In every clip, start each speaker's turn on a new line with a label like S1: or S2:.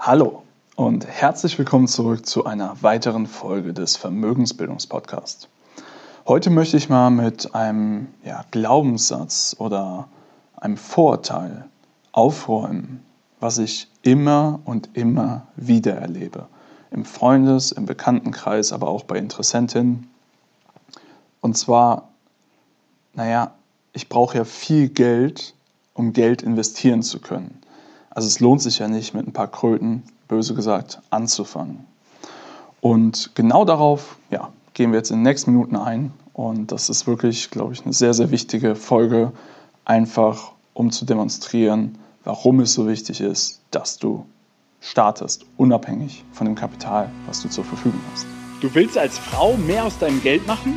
S1: Hallo und herzlich willkommen zurück zu einer weiteren Folge des Vermögensbildungspodcasts. Heute möchte ich mal mit einem ja, Glaubenssatz oder einem Vorurteil aufräumen, was ich immer und immer wieder erlebe. Im Freundes-, im Bekanntenkreis, aber auch bei Interessentinnen. Und zwar, naja, ich brauche ja viel Geld, um Geld investieren zu können. Also es lohnt sich ja nicht, mit ein paar Kröten, böse gesagt, anzufangen. Und genau darauf ja, gehen wir jetzt in den nächsten Minuten ein. Und das ist wirklich, glaube ich, eine sehr, sehr wichtige Folge, einfach um zu demonstrieren, warum es so wichtig ist, dass du startest, unabhängig von dem Kapital, was du zur Verfügung hast.
S2: Du willst als Frau mehr aus deinem Geld machen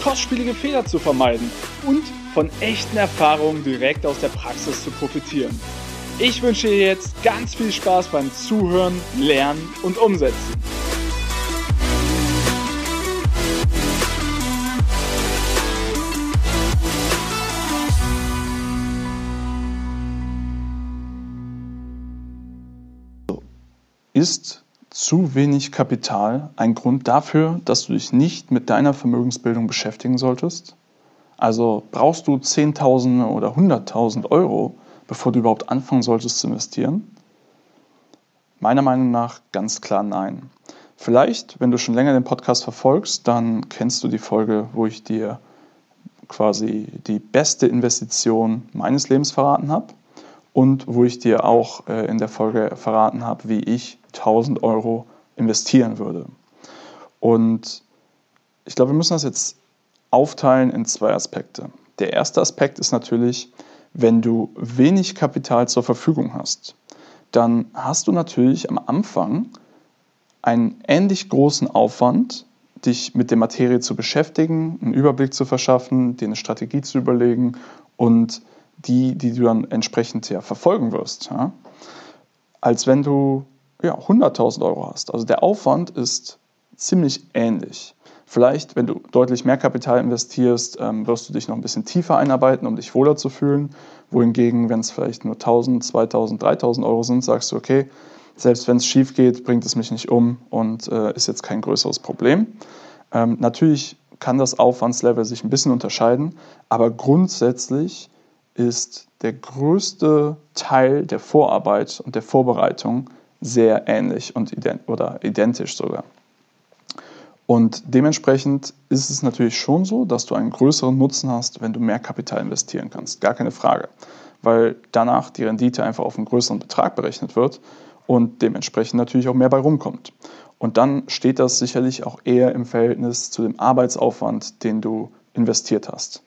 S2: kostspielige Fehler zu vermeiden und von echten Erfahrungen direkt aus der Praxis zu profitieren. Ich wünsche dir jetzt ganz viel Spaß beim Zuhören, Lernen und Umsetzen.
S1: Ist zu wenig Kapital ein Grund dafür, dass du dich nicht mit deiner Vermögensbildung beschäftigen solltest? Also brauchst du 10.000 oder 100.000 Euro, bevor du überhaupt anfangen solltest zu investieren? Meiner Meinung nach ganz klar nein. Vielleicht, wenn du schon länger den Podcast verfolgst, dann kennst du die Folge, wo ich dir quasi die beste Investition meines Lebens verraten habe und wo ich dir auch äh, in der Folge verraten habe, wie ich 1000 Euro investieren würde. Und ich glaube, wir müssen das jetzt aufteilen in zwei Aspekte. Der erste Aspekt ist natürlich, wenn du wenig Kapital zur Verfügung hast, dann hast du natürlich am Anfang einen ähnlich großen Aufwand, dich mit der Materie zu beschäftigen, einen Überblick zu verschaffen, dir eine Strategie zu überlegen und die, die du dann entsprechend ja verfolgen wirst, ja? als wenn du ja, 100.000 Euro hast. Also der Aufwand ist ziemlich ähnlich. Vielleicht, wenn du deutlich mehr Kapital investierst, ähm, wirst du dich noch ein bisschen tiefer einarbeiten, um dich wohler zu fühlen. Wohingegen, wenn es vielleicht nur 1000, 2000, 3000 Euro sind, sagst du, okay, selbst wenn es schief geht, bringt es mich nicht um und äh, ist jetzt kein größeres Problem. Ähm, natürlich kann das Aufwandslevel sich ein bisschen unterscheiden, aber grundsätzlich ist der größte Teil der Vorarbeit und der Vorbereitung sehr ähnlich und ident oder identisch sogar. Und dementsprechend ist es natürlich schon so, dass du einen größeren Nutzen hast, wenn du mehr Kapital investieren kannst. Gar keine Frage. Weil danach die Rendite einfach auf einen größeren Betrag berechnet wird und dementsprechend natürlich auch mehr bei rumkommt. Und dann steht das sicherlich auch eher im Verhältnis zu dem Arbeitsaufwand, den du investiert hast.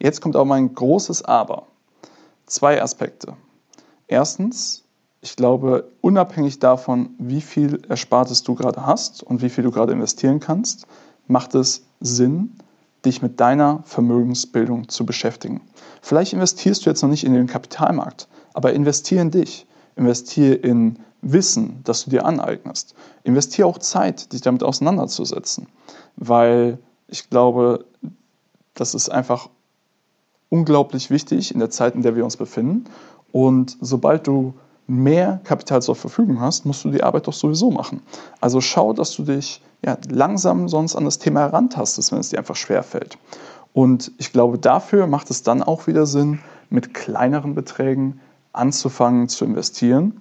S1: Jetzt kommt auch mein großes Aber. Zwei Aspekte. Erstens, ich glaube, unabhängig davon, wie viel Erspartes du gerade hast und wie viel du gerade investieren kannst, macht es Sinn, dich mit deiner Vermögensbildung zu beschäftigen. Vielleicht investierst du jetzt noch nicht in den Kapitalmarkt, aber investiere in dich. Investiere in Wissen, das du dir aneignest. Investiere auch Zeit, dich damit auseinanderzusetzen, weil ich glaube, das ist einfach unglaublich wichtig in der Zeit, in der wir uns befinden. Und sobald du mehr Kapital zur Verfügung hast, musst du die Arbeit doch sowieso machen. Also schau, dass du dich ja, langsam sonst an das Thema herantastest, wenn es dir einfach schwerfällt. Und ich glaube, dafür macht es dann auch wieder Sinn, mit kleineren Beträgen anzufangen zu investieren,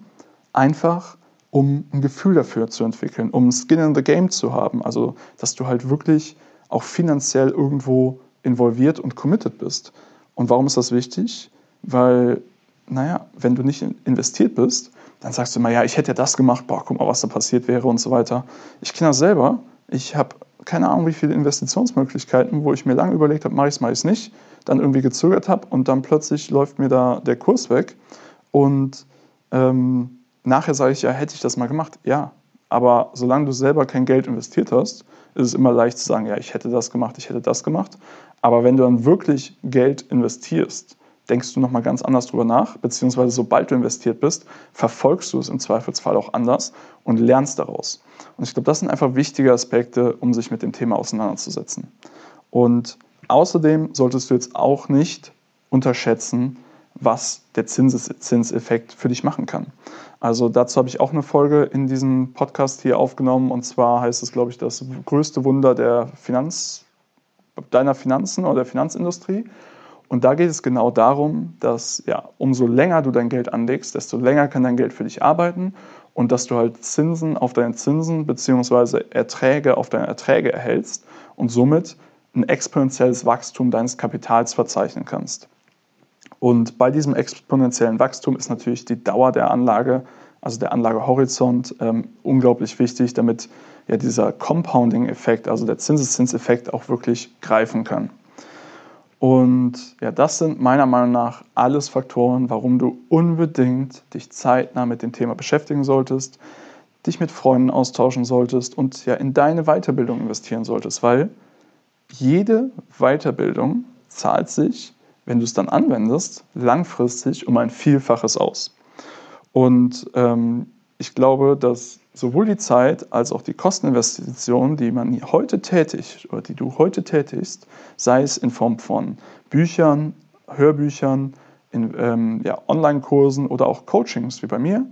S1: einfach um ein Gefühl dafür zu entwickeln, um Skin in the Game zu haben. Also, dass du halt wirklich auch finanziell irgendwo involviert und committed bist. Und warum ist das wichtig? Weil naja, wenn du nicht investiert bist, dann sagst du immer, ja, ich hätte ja das gemacht, boah, guck mal, was da passiert wäre und so weiter. Ich kenne das selber. Ich habe keine Ahnung, wie viele Investitionsmöglichkeiten, wo ich mir lange überlegt habe, mache ich es, mache ich es nicht, dann irgendwie gezögert habe und dann plötzlich läuft mir da der Kurs weg und ähm, nachher sage ich ja, hätte ich das mal gemacht? Ja. Aber solange du selber kein Geld investiert hast, ist es immer leicht zu sagen, ja, ich hätte das gemacht, ich hätte das gemacht. Aber wenn du dann wirklich Geld investierst, denkst du nochmal ganz anders drüber nach, beziehungsweise sobald du investiert bist, verfolgst du es im Zweifelsfall auch anders und lernst daraus. Und ich glaube, das sind einfach wichtige Aspekte, um sich mit dem Thema auseinanderzusetzen. Und außerdem solltest du jetzt auch nicht unterschätzen, was der Zinseszinseffekt für dich machen kann. Also dazu habe ich auch eine Folge in diesem Podcast hier aufgenommen und zwar heißt es, glaube ich, das größte Wunder der Finanz, deiner Finanzen oder der Finanzindustrie. Und da geht es genau darum, dass ja, umso länger du dein Geld anlegst, desto länger kann dein Geld für dich arbeiten und dass du halt Zinsen auf deine Zinsen bzw. Erträge auf deine Erträge erhältst und somit ein exponentielles Wachstum deines Kapitals verzeichnen kannst. Und bei diesem exponentiellen Wachstum ist natürlich die Dauer der Anlage, also der Anlagehorizont, ähm, unglaublich wichtig, damit ja dieser Compounding-Effekt, also der Zinseszinseffekt auch wirklich greifen kann. Und ja, das sind meiner Meinung nach alles Faktoren, warum du unbedingt dich zeitnah mit dem Thema beschäftigen solltest, dich mit Freunden austauschen solltest und ja in deine Weiterbildung investieren solltest, weil jede Weiterbildung zahlt sich wenn du es dann anwendest, langfristig um ein Vielfaches aus. Und ähm, ich glaube, dass sowohl die Zeit als auch die Kosteninvestitionen, die man heute tätigt oder die du heute tätigst, sei es in Form von Büchern, Hörbüchern, in ähm, ja, Online-Kursen oder auch Coachings wie bei mir,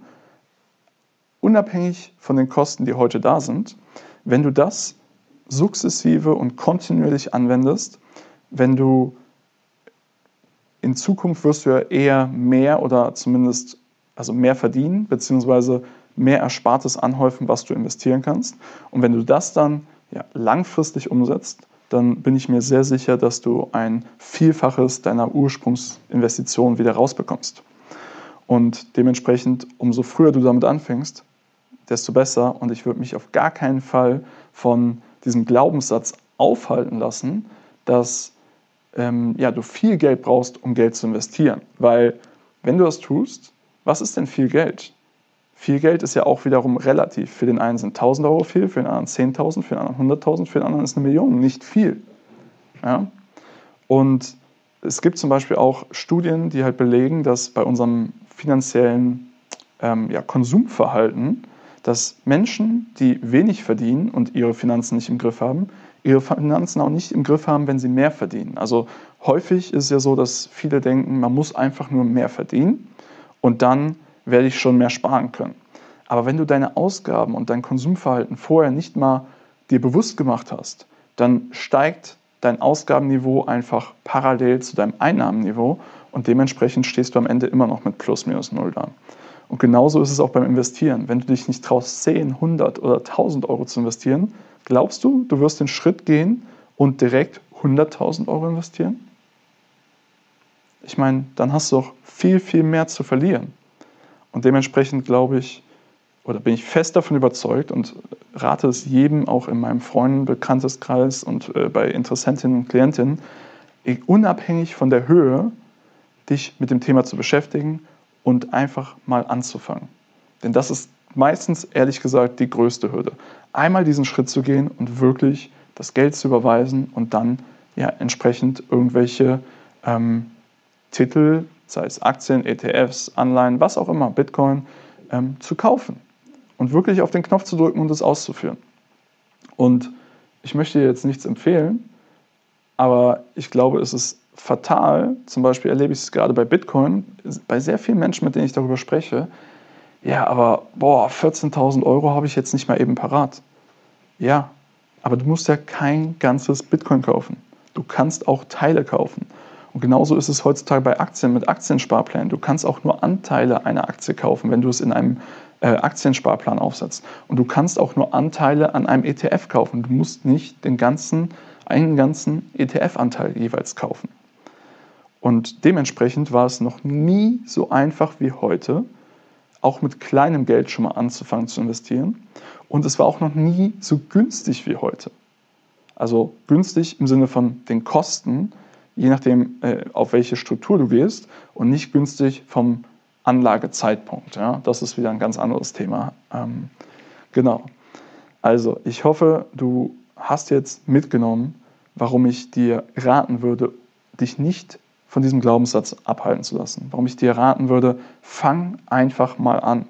S1: unabhängig von den Kosten, die heute da sind, wenn du das sukzessive und kontinuierlich anwendest, wenn du in Zukunft wirst du ja eher mehr oder zumindest also mehr verdienen, beziehungsweise mehr Erspartes anhäufen, was du investieren kannst. Und wenn du das dann ja, langfristig umsetzt, dann bin ich mir sehr sicher, dass du ein Vielfaches deiner Ursprungsinvestition wieder rausbekommst. Und dementsprechend, umso früher du damit anfängst, desto besser. Und ich würde mich auf gar keinen Fall von diesem Glaubenssatz aufhalten lassen, dass ähm, ja, du viel Geld brauchst, um Geld zu investieren. Weil wenn du das tust, was ist denn viel Geld? Viel Geld ist ja auch wiederum relativ. Für den einen sind 1000 Euro viel, für den anderen 10.000, für den anderen 100.000, für den anderen ist eine Million nicht viel. Ja? Und es gibt zum Beispiel auch Studien, die halt belegen, dass bei unserem finanziellen ähm, ja, Konsumverhalten, dass Menschen, die wenig verdienen und ihre Finanzen nicht im Griff haben, ihre Finanzen auch nicht im Griff haben, wenn sie mehr verdienen. Also häufig ist es ja so, dass viele denken, man muss einfach nur mehr verdienen und dann werde ich schon mehr sparen können. Aber wenn du deine Ausgaben und dein Konsumverhalten vorher nicht mal dir bewusst gemacht hast, dann steigt dein Ausgabenniveau einfach parallel zu deinem Einnahmenniveau und dementsprechend stehst du am Ende immer noch mit plus minus null da. Und genauso ist es auch beim Investieren. Wenn du dich nicht traust, 10, 100 oder 1000 Euro zu investieren, Glaubst du, du wirst den Schritt gehen und direkt 100.000 Euro investieren? Ich meine, dann hast du auch viel, viel mehr zu verlieren. Und dementsprechend glaube ich, oder bin ich fest davon überzeugt und rate es jedem auch in meinem Freunden, Bekannteskreis und äh, bei Interessentinnen und Klientinnen, unabhängig von der Höhe, dich mit dem Thema zu beschäftigen und einfach mal anzufangen. Denn das ist meistens, ehrlich gesagt, die größte Hürde. Einmal diesen Schritt zu gehen und wirklich das Geld zu überweisen und dann ja entsprechend irgendwelche ähm, Titel, sei es Aktien, ETFs, Anleihen, was auch immer, Bitcoin, ähm, zu kaufen und wirklich auf den Knopf zu drücken und es auszuführen. Und ich möchte jetzt nichts empfehlen, aber ich glaube, es ist fatal, zum Beispiel erlebe ich es gerade bei Bitcoin, bei sehr vielen Menschen, mit denen ich darüber spreche, ja, aber boah, 14.000 Euro habe ich jetzt nicht mal eben parat. Ja, aber du musst ja kein ganzes Bitcoin kaufen. Du kannst auch Teile kaufen. Und genauso ist es heutzutage bei Aktien mit Aktiensparplänen. Du kannst auch nur Anteile einer Aktie kaufen, wenn du es in einem äh, Aktiensparplan aufsetzt. Und du kannst auch nur Anteile an einem ETF kaufen. Du musst nicht den ganzen, einen ganzen ETF-Anteil jeweils kaufen. Und dementsprechend war es noch nie so einfach wie heute, auch mit kleinem Geld schon mal anzufangen zu investieren. Und es war auch noch nie so günstig wie heute. Also günstig im Sinne von den Kosten, je nachdem, äh, auf welche Struktur du gehst, und nicht günstig vom Anlagezeitpunkt. Ja? Das ist wieder ein ganz anderes Thema. Ähm, genau. Also, ich hoffe, du hast jetzt mitgenommen, warum ich dir raten würde, dich nicht von diesem Glaubenssatz abhalten zu lassen. Warum ich dir raten würde, fang einfach mal an.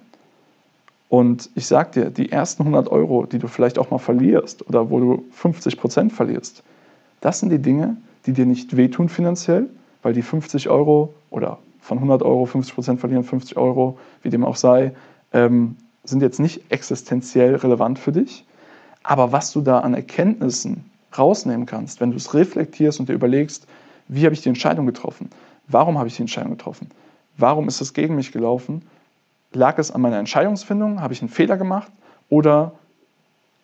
S1: Und ich sag dir, die ersten 100 Euro, die du vielleicht auch mal verlierst oder wo du 50 Prozent verlierst, das sind die Dinge, die dir nicht wehtun finanziell, weil die 50 Euro oder von 100 Euro 50 Prozent verlieren, 50 Euro, wie dem auch sei, ähm, sind jetzt nicht existenziell relevant für dich. Aber was du da an Erkenntnissen rausnehmen kannst, wenn du es reflektierst und dir überlegst, wie habe ich die Entscheidung getroffen? Warum habe ich die Entscheidung getroffen? Warum ist es gegen mich gelaufen? Lag es an meiner Entscheidungsfindung? Habe ich einen Fehler gemacht? Oder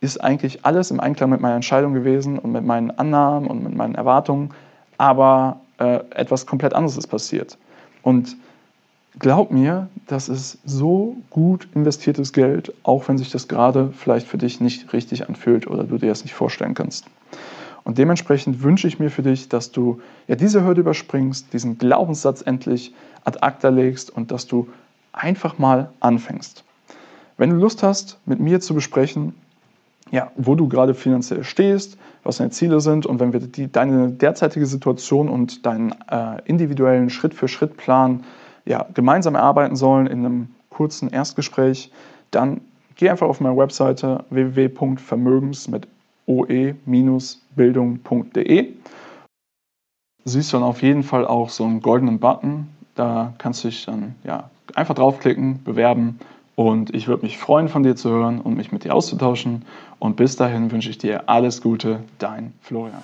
S1: ist eigentlich alles im Einklang mit meiner Entscheidung gewesen und mit meinen Annahmen und mit meinen Erwartungen, aber äh, etwas komplett anderes ist passiert? Und glaub mir, das ist so gut investiertes Geld, auch wenn sich das gerade vielleicht für dich nicht richtig anfühlt oder du dir das nicht vorstellen kannst. Und dementsprechend wünsche ich mir für dich, dass du ja diese Hürde überspringst, diesen Glaubenssatz endlich ad acta legst und dass du einfach mal anfängst. Wenn du Lust hast, mit mir zu besprechen, ja, wo du gerade finanziell stehst, was deine Ziele sind und wenn wir die, deine derzeitige Situation und deinen äh, individuellen Schritt-für-Schritt-Plan ja, gemeinsam erarbeiten sollen in einem kurzen Erstgespräch, dann geh einfach auf meine Webseite www.vermögens mit oe-bildung.de. Siehst dann auf jeden Fall auch so einen goldenen Button. Da kannst du dich dann ja, einfach draufklicken, bewerben und ich würde mich freuen, von dir zu hören und mich mit dir auszutauschen. Und bis dahin wünsche ich dir alles Gute, dein Florian.